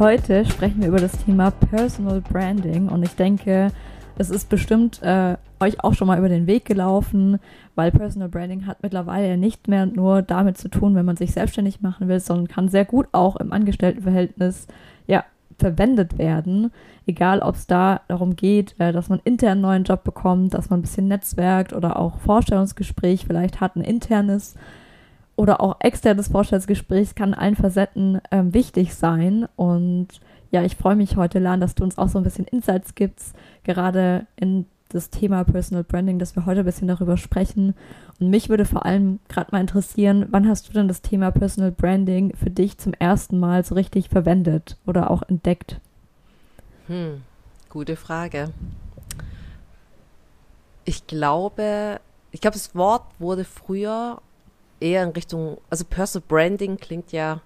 Heute sprechen wir über das Thema Personal Branding und ich denke, es ist bestimmt äh, euch auch schon mal über den Weg gelaufen, weil Personal Branding hat mittlerweile nicht mehr nur damit zu tun, wenn man sich selbstständig machen will, sondern kann sehr gut auch im Angestelltenverhältnis ja, verwendet werden. Egal, ob es da darum geht, äh, dass man intern einen neuen Job bekommt, dass man ein bisschen netzwerkt oder auch Vorstellungsgespräch vielleicht hat, ein internes oder auch externes Vorstellungsgespräch kann allen Facetten ähm, wichtig sein. Und ja, ich freue mich heute, Lan, dass du uns auch so ein bisschen Insights gibst, gerade in das Thema Personal Branding, dass wir heute ein bisschen darüber sprechen. Und mich würde vor allem gerade mal interessieren, wann hast du denn das Thema Personal Branding für dich zum ersten Mal so richtig verwendet oder auch entdeckt? Hm, gute Frage. Ich glaube, ich glaube, das Wort wurde früher eher in Richtung, also Personal Branding klingt ja,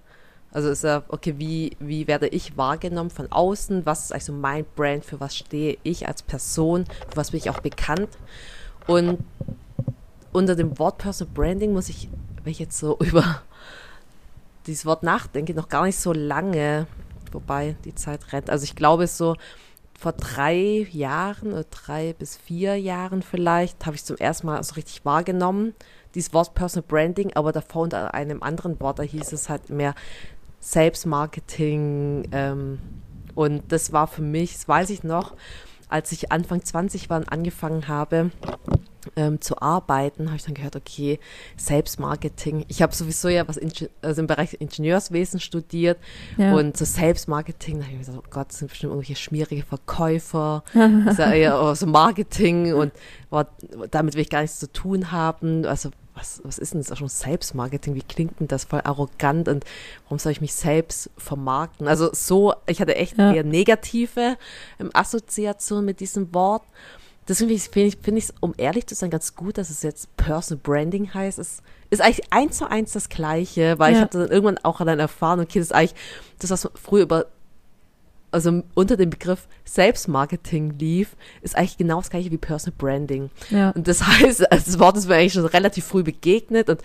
also ist ja, okay, wie, wie werde ich wahrgenommen von außen? Was ist eigentlich so mein Brand? Für was stehe ich als Person? Für was bin ich auch bekannt? Und unter dem Wort Personal Branding muss ich, wenn ich jetzt so über dieses Wort nachdenke, noch gar nicht so lange, wobei die Zeit rennt. Also ich glaube, so vor drei Jahren oder drei bis vier Jahren vielleicht habe ich zum ersten Mal so richtig wahrgenommen, dieses Wort Personal Branding, aber davor unter einem anderen Wort, da hieß es halt mehr Selbstmarketing. Ähm, und das war für mich, das weiß ich noch, als ich Anfang 20 war und angefangen habe, ähm, zu arbeiten, habe ich dann gehört, okay, Selbstmarketing. Ich habe sowieso ja was also im Bereich Ingenieurswesen studiert ja. und so Selbstmarketing, da habe ich mir gedacht, oh Gott, das sind bestimmt irgendwelche schmierige Verkäufer, ja eher so Marketing und boah, damit will ich gar nichts zu tun haben. Also was, was ist denn das auch schon Selbstmarketing? Wie klingt denn das voll arrogant und warum soll ich mich selbst vermarkten? Also so, ich hatte echt ja. eher negative ähm, Assoziationen mit diesem Wort. Deswegen finde ich, find ich es, um ehrlich zu sein, ganz gut, dass es jetzt Personal Branding heißt. Es ist eigentlich eins zu eins das Gleiche, weil ja. ich hatte dann irgendwann auch dann erfahren, okay, das ist eigentlich das, was früher über also unter dem Begriff Selbstmarketing lief, ist eigentlich genau das gleiche wie Personal Branding. Ja. Und das heißt, also das Wort ist mir eigentlich schon relativ früh begegnet und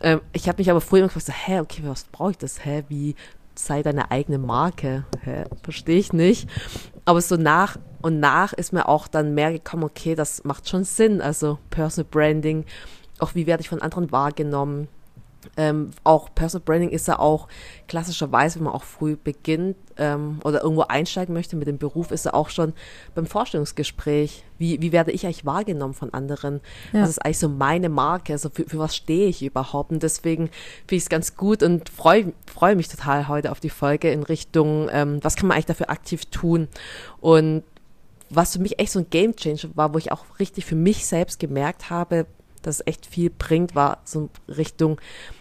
ähm, ich habe mich aber früher immer gefragt, so, hä, okay, was brauche ich das? Hä, wie sei deine eigene Marke? Hä, verstehe ich nicht. Aber so nach und nach ist mir auch dann mehr gekommen, okay, das macht schon Sinn. Also Personal Branding, auch wie werde ich von anderen wahrgenommen? Ähm, auch Personal Branding ist ja auch klassischerweise, wenn man auch früh beginnt ähm, oder irgendwo einsteigen möchte mit dem Beruf, ist ja auch schon beim Vorstellungsgespräch. Wie, wie werde ich eigentlich wahrgenommen von anderen? Ja. Das ist eigentlich so meine Marke. Also für, für was stehe ich überhaupt? Und deswegen finde ich es ganz gut und freue freu mich total heute auf die Folge in Richtung, ähm, was kann man eigentlich dafür aktiv tun? Und was für mich echt so ein Game Changer war, wo ich auch richtig für mich selbst gemerkt habe, dass es echt viel bringt, war so Richtung,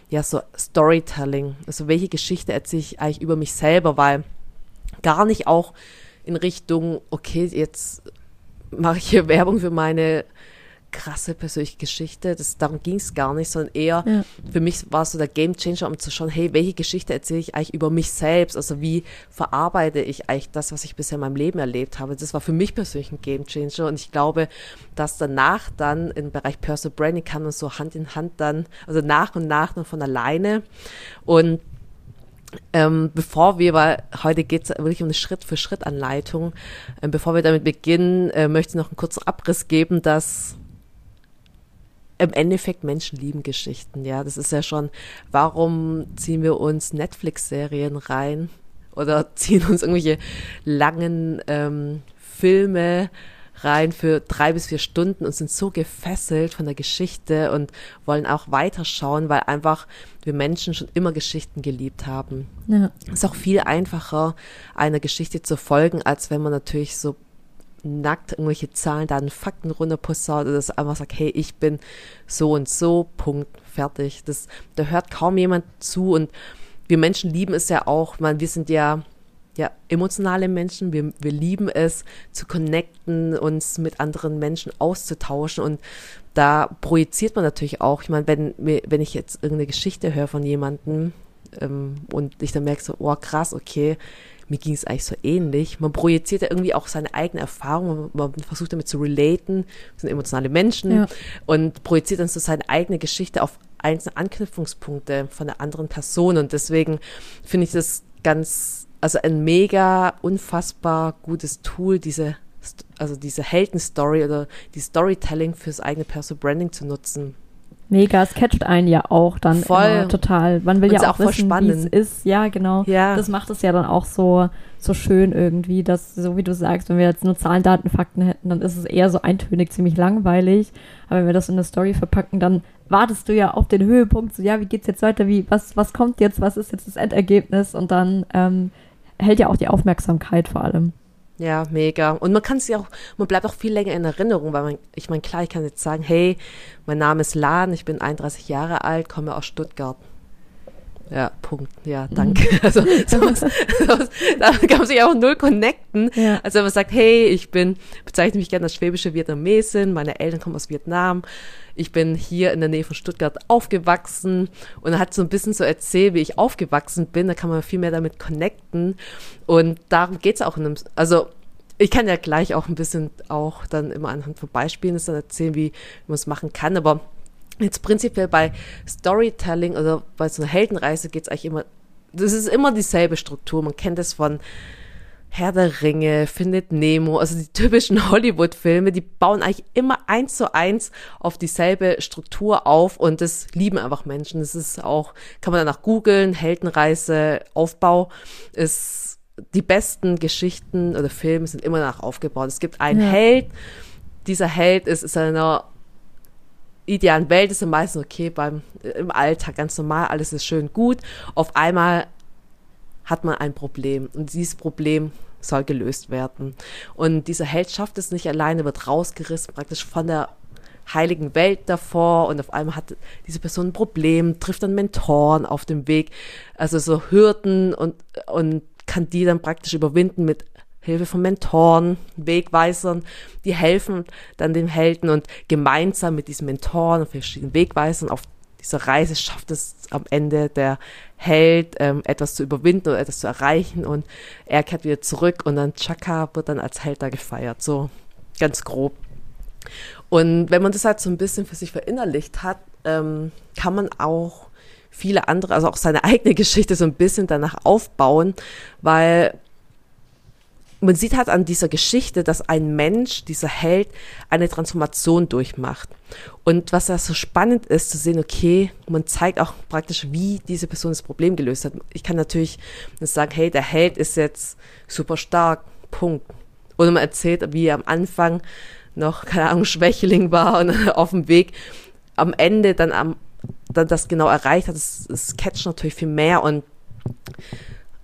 ja, so Storytelling. Also welche Geschichte erzähle ich eigentlich über mich selber, weil gar nicht auch in Richtung, okay, jetzt mache ich hier Werbung für meine krasse persönliche Geschichte. Das, darum ging es gar nicht, sondern eher ja. für mich war es so der Game Changer, um zu schauen, hey, welche Geschichte erzähle ich eigentlich über mich selbst? Also wie verarbeite ich eigentlich das, was ich bisher in meinem Leben erlebt habe? Das war für mich persönlich ein Game Changer und ich glaube, dass danach dann im Bereich Personal Branding kann man so Hand in Hand dann, also nach und nach nur von alleine und ähm, bevor wir, weil heute geht es wirklich um eine Schritt-für-Schritt-Anleitung, ähm, bevor wir damit beginnen, äh, möchte ich noch einen kurzen Abriss geben, dass im Endeffekt Menschen lieben Geschichten, ja. Das ist ja schon, warum ziehen wir uns Netflix-Serien rein oder ziehen uns irgendwelche langen ähm, Filme rein für drei bis vier Stunden und sind so gefesselt von der Geschichte und wollen auch weiterschauen, weil einfach wir Menschen schon immer Geschichten geliebt haben. Ja. Es ist auch viel einfacher, einer Geschichte zu folgen, als wenn man natürlich so nackt irgendwelche Zahlen, Daten, Fakten runterposaunt oder das einfach sagt, hey, ich bin so und so, Punkt, fertig. Das, da hört kaum jemand zu und wir Menschen lieben es ja auch, man, wir sind ja ja, emotionale Menschen. Wir, wir lieben es, zu connecten, uns mit anderen Menschen auszutauschen. Und da projiziert man natürlich auch. Ich meine, wenn, wenn ich jetzt irgendeine Geschichte höre von jemandem ähm, und ich dann merke so, oh krass, okay, mir ging es eigentlich so ähnlich. Man projiziert ja irgendwie auch seine eigene Erfahrung, man, versucht damit zu relaten, wir sind emotionale Menschen ja. und projiziert dann so seine eigene Geschichte auf einzelne Anknüpfungspunkte von der anderen Person. Und deswegen finde ich das ganz, also ein mega unfassbar gutes Tool, diese, also diese Heldenstory oder die Storytelling fürs eigene Personal Branding zu nutzen. Mega, es catcht einen ja auch dann voll. total. Man will ja auch, auch wissen, wie es ist. Ja, genau. Ja. Das macht es ja dann auch so, so schön irgendwie, dass, so wie du sagst, wenn wir jetzt nur Zahlen, Daten, Fakten hätten, dann ist es eher so eintönig, ziemlich langweilig. Aber wenn wir das in eine Story verpacken, dann wartest du ja auf den Höhepunkt, so ja, wie geht's jetzt weiter, wie, was, was kommt jetzt, was ist jetzt das Endergebnis und dann ähm, hält ja auch die Aufmerksamkeit vor allem. Ja, mega. Und man kann ja auch, man bleibt auch viel länger in Erinnerung, weil man, ich meine, klar, ich kann jetzt sagen, hey, mein Name ist Lan, ich bin 31 Jahre alt, komme aus Stuttgart. Ja, Punkt. Ja, danke. Mhm. Also sowas, sowas, da kann man sich auch null connecten. Ja. Also wenn man sagt, hey, ich bin, bezeichne mich gerne als schwäbische Vietnamesin, meine Eltern kommen aus Vietnam, ich bin hier in der Nähe von Stuttgart aufgewachsen und er hat so ein bisschen so erzählt, wie ich aufgewachsen bin, da kann man viel mehr damit connecten und darum geht's auch in einem, also ich kann ja gleich auch ein bisschen auch dann immer anhand von Beispielen dann erzählen, wie man es machen kann, aber Jetzt prinzipiell bei Storytelling oder bei so einer Heldenreise geht es eigentlich immer, das ist immer dieselbe Struktur. Man kennt es von Herr der Ringe, Findet Nemo, also die typischen Hollywood-Filme, die bauen eigentlich immer eins zu eins auf dieselbe Struktur auf und das lieben einfach Menschen. Das ist auch, kann man danach googeln, Heldenreise, Aufbau ist die besten Geschichten oder Filme sind immer nach aufgebaut. Es gibt einen ja. Held, dieser Held ist, ist einer idealen Welt ist es meistens okay, beim, im Alltag ganz normal, alles ist schön gut. Auf einmal hat man ein Problem und dieses Problem soll gelöst werden. Und dieser Held schafft es nicht alleine, wird rausgerissen praktisch von der heiligen Welt davor und auf einmal hat diese Person ein Problem, trifft dann Mentoren auf dem Weg, also so Hürden und, und kann die dann praktisch überwinden mit Hilfe von Mentoren, Wegweisern, die helfen dann dem Helden und gemeinsam mit diesen Mentoren und verschiedenen Wegweisern auf dieser Reise schafft es am Ende der Held, ähm, etwas zu überwinden oder etwas zu erreichen und er kehrt wieder zurück und dann Chaka wird dann als Held da gefeiert, so ganz grob. Und wenn man das halt so ein bisschen für sich verinnerlicht hat, ähm, kann man auch viele andere, also auch seine eigene Geschichte so ein bisschen danach aufbauen, weil man sieht halt an dieser Geschichte, dass ein Mensch, dieser Held, eine Transformation durchmacht. Und was da so spannend ist, zu sehen, okay, man zeigt auch praktisch, wie diese Person das Problem gelöst hat. Ich kann natürlich sagen, hey, der Held ist jetzt super stark, Punkt. Oder man erzählt, wie er am Anfang noch, keine Ahnung, Schwächling war und auf dem Weg am Ende dann am, dann das genau erreicht hat. Das, das catcht natürlich viel mehr und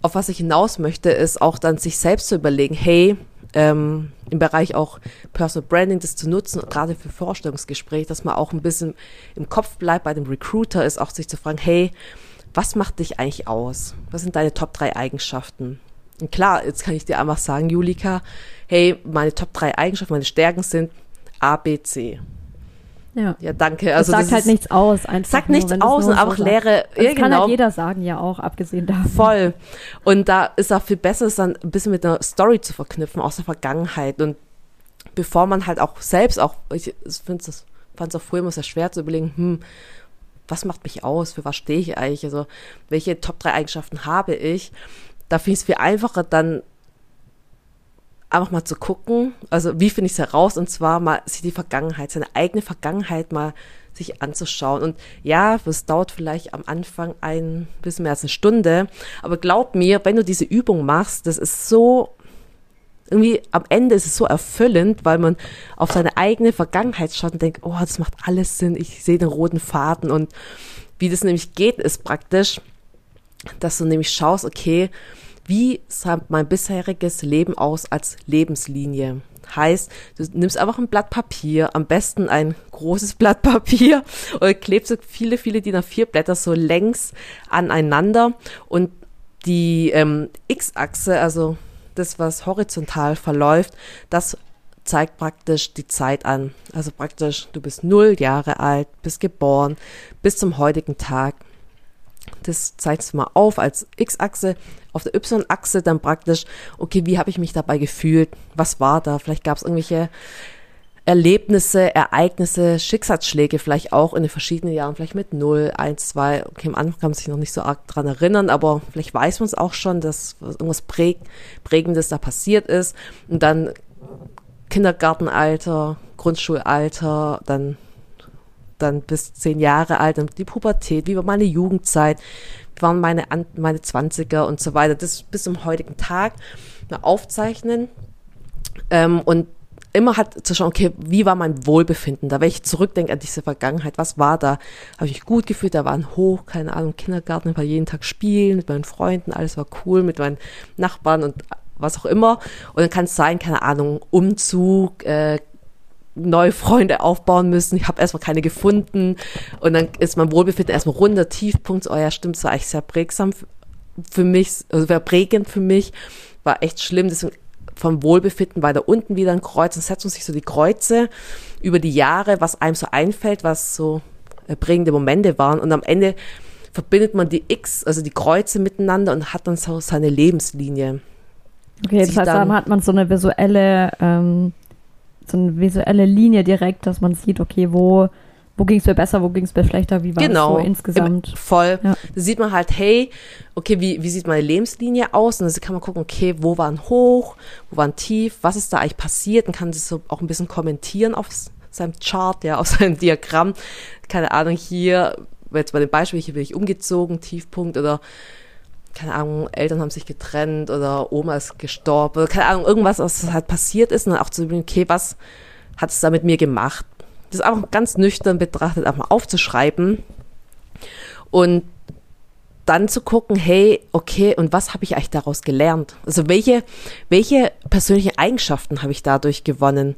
auf was ich hinaus möchte, ist auch dann sich selbst zu überlegen, hey, ähm, im Bereich auch Personal Branding das zu nutzen, gerade für Vorstellungsgespräche, dass man auch ein bisschen im Kopf bleibt bei dem Recruiter, ist auch sich zu fragen, hey, was macht dich eigentlich aus? Was sind deine Top drei Eigenschaften? Und klar, jetzt kann ich dir einfach sagen, Julika, hey, meine Top drei Eigenschaften, meine Stärken sind A, B, C. Ja. ja, danke. Also das sagt das halt ist, nichts aus. Einfach sagt nur, nichts aus und einfach so leere. Das ja, kann halt genau. halt jeder sagen, ja auch, abgesehen davon. Voll. Und da ist auch viel besser, es dann ein bisschen mit einer Story zu verknüpfen aus der Vergangenheit. Und bevor man halt auch selbst auch, ich finde es, fand es auch früher immer sehr schwer zu überlegen, hm, was macht mich aus? Für was stehe ich eigentlich? Also, welche Top 3 Eigenschaften habe ich? Da finde ich es viel einfacher, dann einfach mal zu gucken, also wie finde ich es heraus? Und zwar mal sich die Vergangenheit, seine eigene Vergangenheit mal sich anzuschauen. Und ja, das dauert vielleicht am Anfang ein bisschen mehr als eine Stunde, aber glaub mir, wenn du diese Übung machst, das ist so irgendwie am Ende ist es so erfüllend, weil man auf seine eigene Vergangenheit schaut und denkt, oh, das macht alles Sinn, ich sehe den roten Faden. Und wie das nämlich geht, ist praktisch, dass du nämlich schaust, okay, wie sah mein bisheriges Leben aus als Lebenslinie? Heißt, du nimmst einfach ein Blatt Papier, am besten ein großes Blatt Papier und klebst viele, viele DIN A4 Blätter so längs aneinander und die ähm, X-Achse, also das, was horizontal verläuft, das zeigt praktisch die Zeit an. Also praktisch, du bist null Jahre alt, bist geboren, bis zum heutigen Tag. Das zeigst du mal auf als X-Achse. Auf der Y-Achse dann praktisch, okay, wie habe ich mich dabei gefühlt? Was war da? Vielleicht gab es irgendwelche Erlebnisse, Ereignisse, Schicksalsschläge vielleicht auch in den verschiedenen Jahren, vielleicht mit 0, 1, 2. Okay, am Anfang kann man sich noch nicht so arg dran erinnern, aber vielleicht weiß man es auch schon, dass irgendwas präg Prägendes da passiert ist. Und dann Kindergartenalter, Grundschulalter, dann, dann bis zehn Jahre alt, dann die Pubertät, wie war meine Jugendzeit, waren meine, meine 20er und so weiter. Das bis zum heutigen Tag aufzeichnen. Ähm, und immer halt zu schauen, okay, wie war mein Wohlbefinden da? Wenn ich zurückdenke an diese Vergangenheit, was war da? Habe ich mich gut gefühlt? Da war ein Hoch, keine Ahnung, Kindergarten, war jeden Tag spielen mit meinen Freunden, alles war cool, mit meinen Nachbarn und was auch immer. Und dann kann es sein, keine Ahnung, Umzug, äh, neue Freunde aufbauen müssen. Ich habe erstmal keine gefunden. Und dann ist mein Wohlbefinden erstmal runter, Tiefpunkt. Oh ja, stimmt, es war eigentlich sehr prägsam für mich, also sehr prägend für mich. War echt schlimm. Deswegen vom Wohlbefinden weiter unten wieder ein Kreuz und setzen sich so die Kreuze über die Jahre, was einem so einfällt, was so äh, prägende Momente waren und am Ende verbindet man die X, also die Kreuze miteinander und hat dann so seine Lebenslinie. Okay, das heißt, dann hat man so eine visuelle, ähm, so eine visuelle Linie direkt, dass man sieht, okay, wo wo ging es mir besser, wo ging es mir schlechter, wie war genau, es so insgesamt? Voll. Ja. Da sieht man halt, hey, okay, wie, wie sieht meine Lebenslinie aus? Und dann kann man gucken, okay, wo war ein Hoch, wo war ein Tief, was ist da eigentlich passiert? Und kann das so auch ein bisschen kommentieren auf seinem Chart, ja, auf seinem Diagramm. Keine Ahnung, hier, jetzt bei dem Beispiel, hier bin ich umgezogen, Tiefpunkt oder keine Ahnung, Eltern haben sich getrennt oder Oma ist gestorben, keine Ahnung, irgendwas, was halt passiert ist und dann auch zu sehen, okay, was hat es da mit mir gemacht? das einfach ganz nüchtern betrachtet einfach mal aufzuschreiben und dann zu gucken, hey, okay, und was habe ich eigentlich daraus gelernt? Also welche, welche persönlichen Eigenschaften habe ich dadurch gewonnen?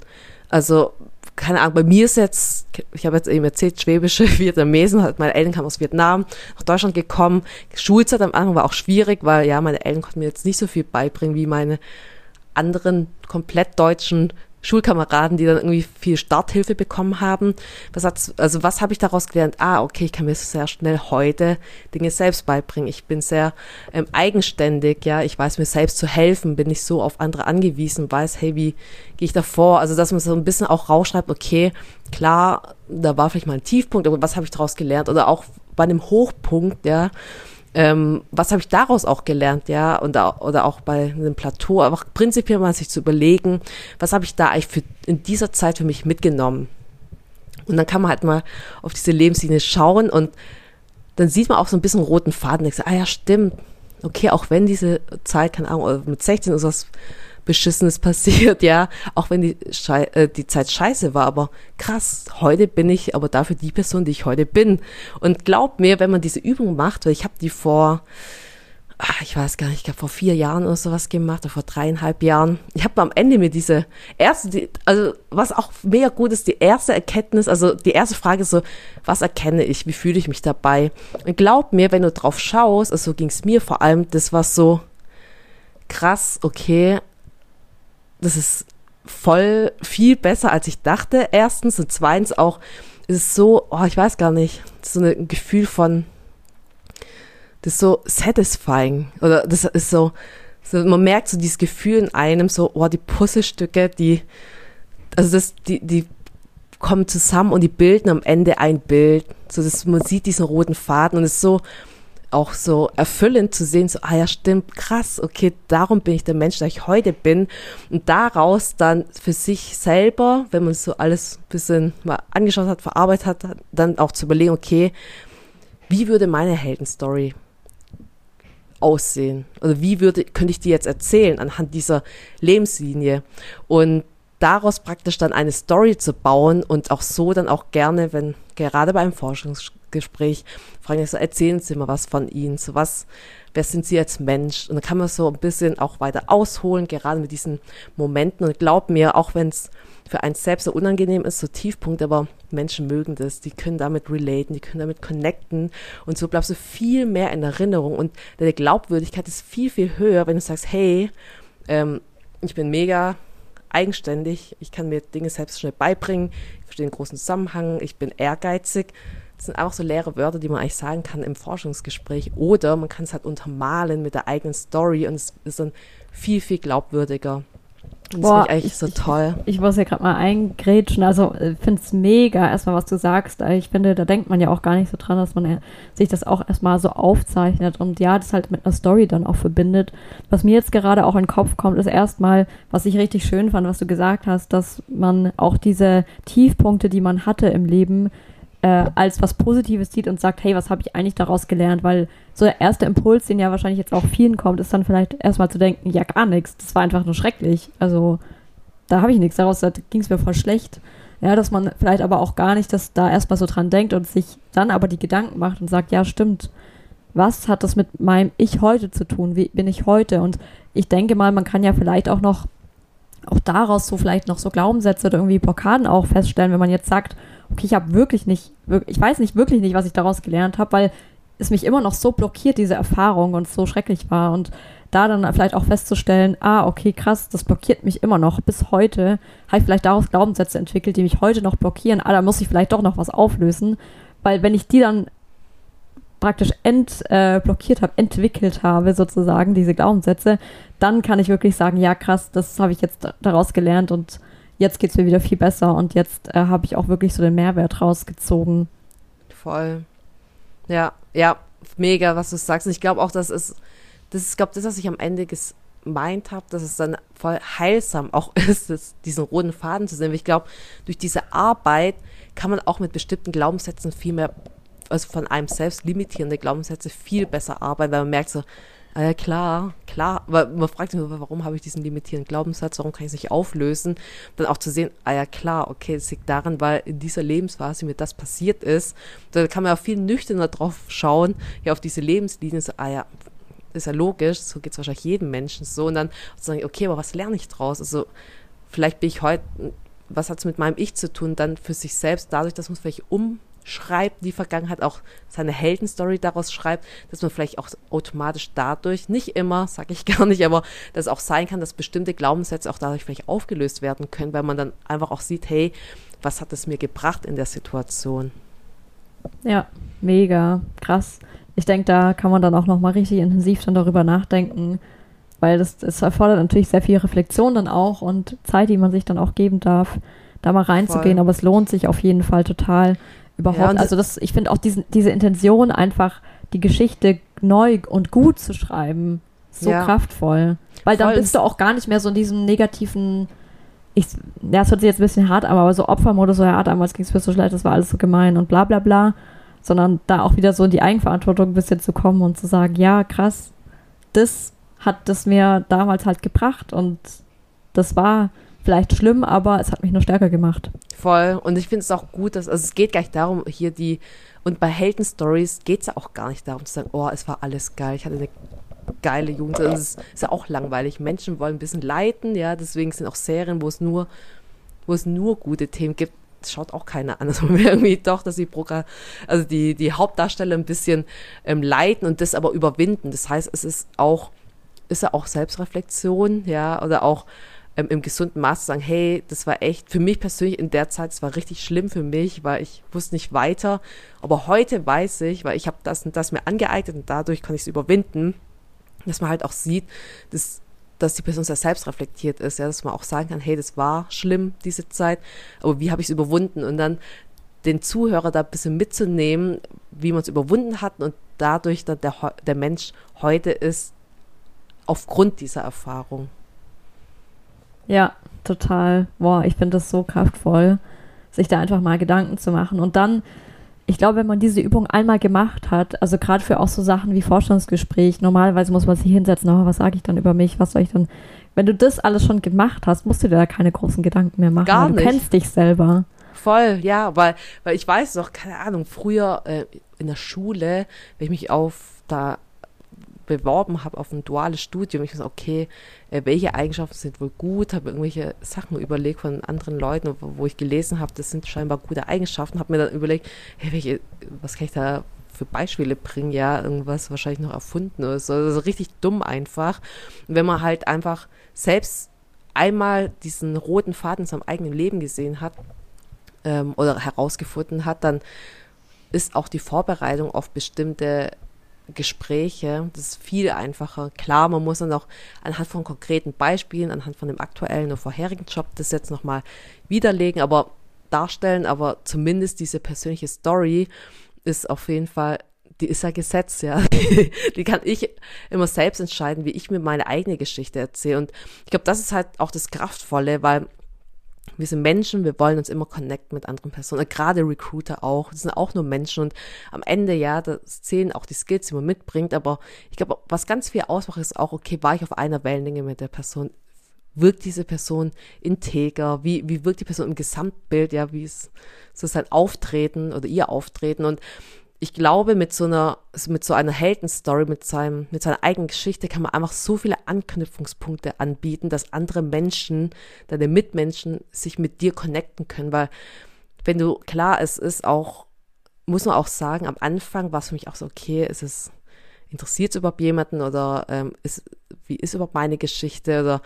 Also, keine Ahnung, bei mir ist jetzt, ich habe jetzt eben erzählt, schwäbische Vietnamesen, halt meine Eltern kamen aus Vietnam, nach Deutschland gekommen. Schulzeit am Anfang war auch schwierig, weil ja, meine Eltern konnten mir jetzt nicht so viel beibringen wie meine anderen komplett deutschen Schulkameraden, die dann irgendwie viel Starthilfe bekommen haben. Was hat, also was habe ich daraus gelernt? Ah, okay, ich kann mir sehr schnell heute Dinge selbst beibringen. Ich bin sehr ähm, eigenständig, ja, ich weiß mir selbst zu helfen, bin nicht so auf andere angewiesen, weiß, hey, wie gehe ich da vor? Also dass man so ein bisschen auch rausschreibt, okay, klar, da war vielleicht mal ein Tiefpunkt, aber was habe ich daraus gelernt? Oder auch bei einem Hochpunkt, ja, ähm, was habe ich daraus auch gelernt, ja, und oder auch bei einem Plateau, aber prinzipiell mal sich zu überlegen, was habe ich da eigentlich für, in dieser Zeit für mich mitgenommen. Und dann kann man halt mal auf diese Lebenslinie schauen und dann sieht man auch so ein bisschen roten Faden. Ich sage, ah ja, stimmt. Okay, auch wenn diese Zeit, keine Ahnung, mit 16 ist was Beschissenes passiert, ja, auch wenn die, Schei äh, die Zeit scheiße war, aber krass, heute bin ich aber dafür die Person, die ich heute bin. Und glaub mir, wenn man diese Übung macht, weil ich habe die vor, ach, ich weiß gar nicht, ich glaube vor vier Jahren oder sowas gemacht, oder vor dreieinhalb Jahren. Ich habe am Ende mir diese erste, die, also was auch mega gut ist, die erste Erkenntnis, also die erste Frage ist so, was erkenne ich, wie fühle ich mich dabei? Und glaub mir, wenn du drauf schaust, also so ging es mir vor allem, das war so krass, okay, das ist voll viel besser, als ich dachte. Erstens und zweitens auch ist es so, oh, ich weiß gar nicht, so ein Gefühl von, das ist so satisfying oder das ist so, so, man merkt so dieses Gefühl in einem, so, oh, die Puzzlestücke, die, also das, die, die kommen zusammen und die bilden am Ende ein Bild. So, dass man sieht diesen roten Faden und es ist so, auch so erfüllend zu sehen, so, ah ja, stimmt, krass, okay, darum bin ich der Mensch, der ich heute bin. Und daraus dann für sich selber, wenn man so alles ein bisschen mal angeschaut hat, verarbeitet hat, dann auch zu überlegen, okay, wie würde meine Heldenstory aussehen? Oder wie würde, könnte ich die jetzt erzählen anhand dieser Lebenslinie? Und daraus praktisch dann eine Story zu bauen und auch so dann auch gerne, wenn gerade bei einem Forschungsgespräch fragen ich so, erzählen Sie mal was von Ihnen, so was, wer sind sie als Mensch? Und dann kann man so ein bisschen auch weiter ausholen, gerade mit diesen Momenten. Und glaub mir, auch wenn es für einen selbst so unangenehm ist, so Tiefpunkt, aber Menschen mögen das, die können damit relaten, die können damit connecten und so bleibst du viel mehr in Erinnerung und deine Glaubwürdigkeit ist viel, viel höher, wenn du sagst, hey, ähm, ich bin mega eigenständig, ich kann mir Dinge selbst schnell beibringen, ich verstehe den großen Zusammenhang, ich bin ehrgeizig. Das sind einfach so leere Wörter, die man eigentlich sagen kann im Forschungsgespräch. Oder man kann es halt untermalen mit der eigenen Story und es ist dann viel, viel glaubwürdiger. Und Boah, das finde ich eigentlich so toll. Ich, ich muss ja gerade mal eingrätschen. Also ich finde es mega, erstmal, was du sagst. Ich finde, da denkt man ja auch gar nicht so dran, dass man sich das auch erstmal so aufzeichnet und ja, das halt mit einer Story dann auch verbindet. Was mir jetzt gerade auch in den Kopf kommt, ist erstmal, was ich richtig schön fand, was du gesagt hast, dass man auch diese Tiefpunkte, die man hatte im Leben, äh, als was Positives sieht und sagt, hey, was habe ich eigentlich daraus gelernt? Weil so der erste Impuls, den ja wahrscheinlich jetzt auch vielen kommt, ist dann vielleicht erstmal zu denken, ja gar nichts, das war einfach nur schrecklich. Also da habe ich nichts daraus, da ging es mir voll schlecht. Ja, dass man vielleicht aber auch gar nicht das da erstmal so dran denkt und sich dann aber die Gedanken macht und sagt, ja, stimmt, was hat das mit meinem Ich heute zu tun? Wie bin ich heute? Und ich denke mal, man kann ja vielleicht auch noch auch daraus so vielleicht noch so Glaubenssätze oder irgendwie Blockaden auch feststellen, wenn man jetzt sagt, okay, ich habe wirklich nicht, ich weiß nicht wirklich nicht, was ich daraus gelernt habe, weil es mich immer noch so blockiert, diese Erfahrung und so schrecklich war. Und da dann vielleicht auch festzustellen, ah, okay, krass, das blockiert mich immer noch. Bis heute habe ich vielleicht daraus Glaubenssätze entwickelt, die mich heute noch blockieren. Ah, da muss ich vielleicht doch noch was auflösen. Weil wenn ich die dann praktisch entblockiert äh, habe, entwickelt habe, sozusagen, diese Glaubenssätze, dann kann ich wirklich sagen, ja, krass, das habe ich jetzt daraus gelernt und jetzt geht es mir wieder viel besser und jetzt äh, habe ich auch wirklich so den Mehrwert rausgezogen. Voll. Ja, ja, mega, was du sagst. Und ich glaube auch, dass es, das ist, glaube das, was ich am Ende gemeint habe, dass es dann voll heilsam auch ist, das, diesen roten Faden zu sehen. Ich glaube, durch diese Arbeit kann man auch mit bestimmten Glaubenssätzen viel mehr, also von einem selbst limitierende Glaubenssätze viel besser arbeiten, weil man merkt so, Ah ja, klar, klar. Aber man fragt sich, warum habe ich diesen limitierenden Glaubenssatz, warum kann ich es nicht auflösen? Dann auch zu sehen, ah ja, klar, okay, das liegt daran, weil in dieser Lebensphase mir das passiert ist. Da kann man auch viel nüchterner drauf schauen, ja, auf diese Lebenslinie, so, ah ja, ist ja logisch, so geht es wahrscheinlich jedem Menschen so. Und dann sagen, okay, aber was lerne ich draus? Also, vielleicht bin ich heute, was hat es mit meinem Ich zu tun, dann für sich selbst, dadurch, dass man es vielleicht um schreibt, die Vergangenheit auch seine Heldenstory daraus schreibt, dass man vielleicht auch automatisch dadurch, nicht immer, sage ich gar nicht, aber dass auch sein kann, dass bestimmte Glaubenssätze auch dadurch vielleicht aufgelöst werden können, weil man dann einfach auch sieht, hey, was hat es mir gebracht in der Situation? Ja, mega, krass. Ich denke, da kann man dann auch nochmal richtig intensiv dann darüber nachdenken, weil das, das erfordert natürlich sehr viel Reflexion dann auch und Zeit, die man sich dann auch geben darf, da mal reinzugehen, Voll. aber es lohnt sich auf jeden Fall total überhaupt. Ja, also das, ich finde auch diesen, diese Intention einfach, die Geschichte neu und gut zu schreiben, so ja. kraftvoll. Weil dann bist du auch gar nicht mehr so in diesem negativen, ich, ja, es hört sich jetzt ein bisschen hart an, aber so Opfermodus, so ja, damals ging es mir so schlecht, das war alles so gemein und bla bla bla. Sondern da auch wieder so in die Eigenverantwortung ein bisschen zu kommen und zu sagen, ja, krass, das hat das mir damals halt gebracht und das war vielleicht schlimm, aber es hat mich nur stärker gemacht. Voll. Und ich finde es auch gut, dass, also es geht gar nicht darum, hier die, und bei Heldenstories geht es ja auch gar nicht darum zu sagen, oh, es war alles geil, ich hatte eine geile Jugend. Das ist, ist ja auch langweilig. Menschen wollen ein bisschen leiten, ja, deswegen sind auch Serien, wo es nur, wo es nur gute Themen gibt. Das schaut auch keiner an. Also irgendwie doch, dass die Broker, also die, die Hauptdarsteller ein bisschen ähm, leiten und das aber überwinden. Das heißt, es ist auch, ist ja auch Selbstreflexion, ja, oder auch ähm, im gesunden Maß zu sagen, hey, das war echt für mich persönlich in der Zeit, es war richtig schlimm für mich, weil ich wusste nicht weiter. Aber heute weiß ich, weil ich habe das und das mir angeeignet und dadurch kann ich es überwinden, dass man halt auch sieht, dass dass die Person sehr selbst reflektiert ist, ja, dass man auch sagen kann, hey, das war schlimm, diese Zeit, aber wie habe ich es überwunden? Und dann den Zuhörer da ein bisschen mitzunehmen, wie man es überwunden hat und dadurch dann der, der Mensch heute ist, aufgrund dieser Erfahrung. Ja, total. Boah, ich finde das so kraftvoll, sich da einfach mal Gedanken zu machen. Und dann, ich glaube, wenn man diese Übung einmal gemacht hat, also gerade für auch so Sachen wie Forschungsgespräch, normalerweise muss man sich hinsetzen, oh, was sage ich dann über mich, was soll ich dann. Wenn du das alles schon gemacht hast, musst du dir da keine großen Gedanken mehr machen. Gar nicht. Du kennst dich selber. Voll, ja, weil, weil ich weiß doch, keine Ahnung, früher äh, in der Schule, wenn ich mich auf da beworben habe auf ein duales Studium, ich so, okay, äh, welche Eigenschaften sind wohl gut, habe irgendwelche Sachen überlegt von anderen Leuten, wo, ich gelesen habe, das sind scheinbar gute Eigenschaften, habe mir dann überlegt, hey, welche, was kann ich da für Beispiele bringen, ja, irgendwas wahrscheinlich noch erfunden oder so. Also richtig dumm einfach. Und wenn man halt einfach selbst einmal diesen roten Faden in seinem eigenen Leben gesehen hat ähm, oder herausgefunden hat, dann ist auch die Vorbereitung auf bestimmte Gespräche, das ist viel einfacher. Klar, man muss dann auch anhand von konkreten Beispielen, anhand von dem aktuellen oder vorherigen Job das jetzt nochmal widerlegen, aber darstellen, aber zumindest diese persönliche Story ist auf jeden Fall, die ist ja Gesetz, ja. die kann ich immer selbst entscheiden, wie ich mir meine eigene Geschichte erzähle. Und ich glaube, das ist halt auch das Kraftvolle, weil wir sind Menschen, wir wollen uns immer connecten mit anderen Personen, gerade Recruiter auch, das sind auch nur Menschen. Und am Ende, ja, das zählen auch die Skills, die man mitbringt, aber ich glaube, was ganz viel ausmacht, ist auch, okay, war ich auf einer Wellenlänge mit der Person, wirkt diese Person integer, wie, wie wirkt die Person im Gesamtbild, ja, wie ist so sein Auftreten oder ihr Auftreten? Und ich glaube, mit so einer, mit so einer Heldenstory, mit seinem, mit seiner eigenen Geschichte kann man einfach so viele Anknüpfungspunkte anbieten, dass andere Menschen, deine Mitmenschen sich mit dir connecten können, weil wenn du, klar, es ist auch, muss man auch sagen, am Anfang war es für mich auch so, okay, ist es, interessiert es überhaupt jemanden oder ähm, ist, wie ist überhaupt meine Geschichte oder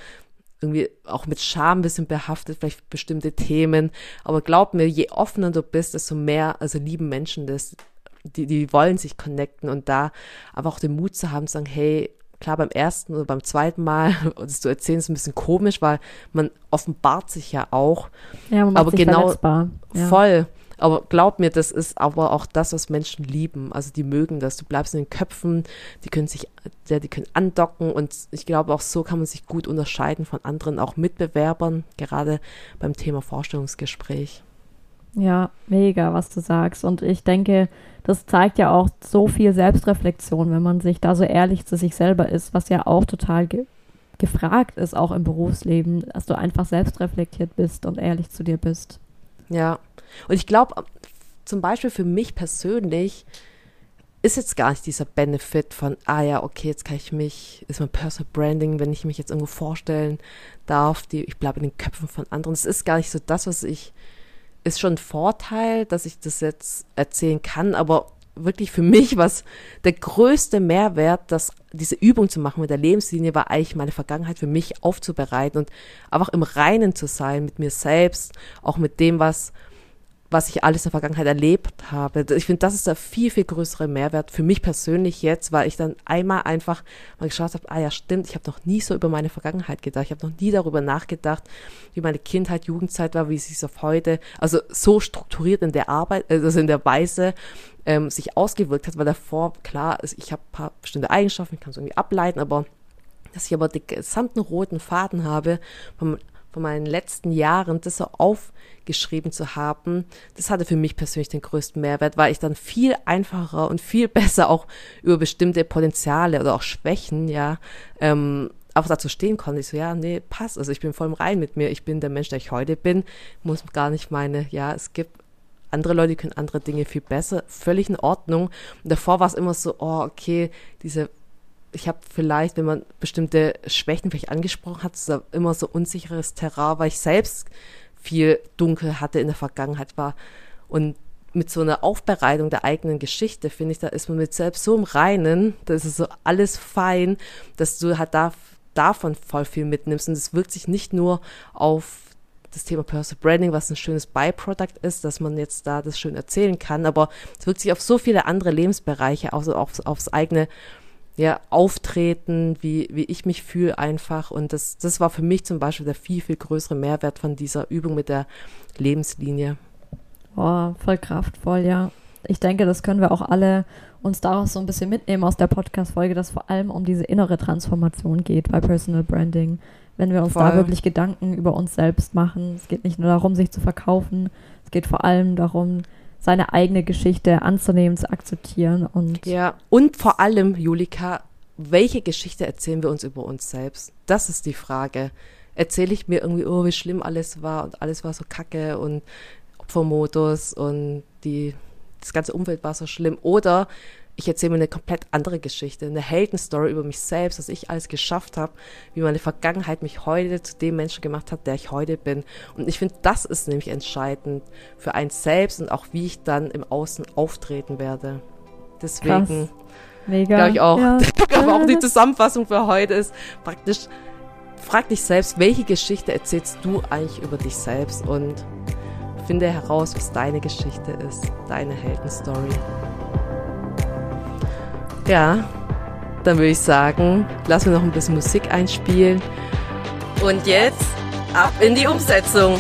irgendwie auch mit Scham ein bisschen behaftet, vielleicht bestimmte Themen. Aber glaub mir, je offener du bist, desto mehr, also lieben Menschen das, die, die wollen sich connecten und da aber auch den Mut zu haben, zu sagen, hey, klar, beim ersten oder beim zweiten Mal, das zu erzählen, ist ein bisschen komisch, weil man offenbart sich ja auch. Ja, man aber sich genau. Ja. voll. Aber glaub mir, das ist aber auch das, was Menschen lieben. Also die mögen das. Du bleibst in den Köpfen, die können sich, ja, die können andocken und ich glaube auch so kann man sich gut unterscheiden von anderen, auch Mitbewerbern, gerade beim Thema Vorstellungsgespräch. Ja, mega, was du sagst. Und ich denke, das zeigt ja auch so viel Selbstreflexion, wenn man sich da so ehrlich zu sich selber ist, was ja auch total ge gefragt ist, auch im Berufsleben, dass du einfach selbstreflektiert bist und ehrlich zu dir bist. Ja, und ich glaube, zum Beispiel für mich persönlich ist jetzt gar nicht dieser Benefit von, ah ja, okay, jetzt kann ich mich, ist mein Personal Branding, wenn ich mich jetzt irgendwo vorstellen darf, die, ich bleibe in den Köpfen von anderen. Es ist gar nicht so das, was ich ist schon ein Vorteil, dass ich das jetzt erzählen kann, aber wirklich für mich was der größte Mehrwert, dass diese Übung zu machen mit der Lebenslinie war eigentlich meine Vergangenheit für mich aufzubereiten und einfach im Reinen zu sein mit mir selbst, auch mit dem, was was ich alles in der Vergangenheit erlebt habe. Ich finde, das ist der viel, viel größere Mehrwert für mich persönlich jetzt, weil ich dann einmal einfach mal geschaut habe, ah ja, stimmt, ich habe noch nie so über meine Vergangenheit gedacht. Ich habe noch nie darüber nachgedacht, wie meine Kindheit, Jugendzeit war, wie sie es auf heute, also so strukturiert in der Arbeit, also in der Weise ähm, sich ausgewirkt hat, weil davor, klar, ich habe paar bestimmte Eigenschaften, ich kann es irgendwie ableiten, aber dass ich aber den gesamten roten Faden habe von meinen letzten Jahren, das so aufgeschrieben zu haben, das hatte für mich persönlich den größten Mehrwert, weil ich dann viel einfacher und viel besser auch über bestimmte Potenziale oder auch Schwächen, ja, ähm, auch dazu stehen konnte. Ich so, ja, nee, passt. Also ich bin voll im Rein mit mir. Ich bin der Mensch, der ich heute bin. Muss gar nicht meine, ja, es gibt andere Leute die können andere Dinge viel besser, völlig in Ordnung. Und davor war es immer so, oh, okay, diese ich habe vielleicht, wenn man bestimmte Schwächen vielleicht angesprochen hat, immer so unsicheres Terrain, weil ich selbst viel dunkel hatte in der Vergangenheit war. Und mit so einer Aufbereitung der eigenen Geschichte, finde ich, da ist man mit selbst so im Reinen, da ist es so alles fein, dass du halt da, davon voll viel mitnimmst. Und es wirkt sich nicht nur auf das Thema Personal Branding, was ein schönes Byproduct ist, dass man jetzt da das schön erzählen kann, aber es wirkt sich auf so viele andere Lebensbereiche, also aufs, aufs eigene ja, auftreten, wie, wie ich mich fühle einfach. Und das, das war für mich zum Beispiel der viel, viel größere Mehrwert von dieser Übung mit der Lebenslinie. Oh, voll kraftvoll, ja. Ich denke, das können wir auch alle uns daraus so ein bisschen mitnehmen aus der Podcast-Folge, dass vor allem um diese innere Transformation geht bei Personal Branding. Wenn wir uns voll. da wirklich Gedanken über uns selbst machen. Es geht nicht nur darum, sich zu verkaufen. Es geht vor allem darum, seine eigene Geschichte anzunehmen, zu akzeptieren und. Ja, und vor allem, Julika, welche Geschichte erzählen wir uns über uns selbst? Das ist die Frage. Erzähle ich mir irgendwie, oh, wie schlimm alles war und alles war so kacke und Opfermodus und die, das ganze Umfeld war so schlimm? Oder ich erzähle mir eine komplett andere Geschichte, eine Heldenstory über mich selbst, was ich alles geschafft habe, wie meine Vergangenheit mich heute zu dem Menschen gemacht hat, der ich heute bin. Und ich finde, das ist nämlich entscheidend für einen selbst und auch wie ich dann im Außen auftreten werde. Deswegen glaube ich auch, Ja. aber auch die Zusammenfassung für heute ist praktisch, frag dich selbst, welche Geschichte erzählst du eigentlich über dich selbst und finde heraus, was deine Geschichte ist, deine Heldenstory. Ja, dann würde ich sagen, lassen wir noch ein bisschen Musik einspielen. Und jetzt ab in die Umsetzung.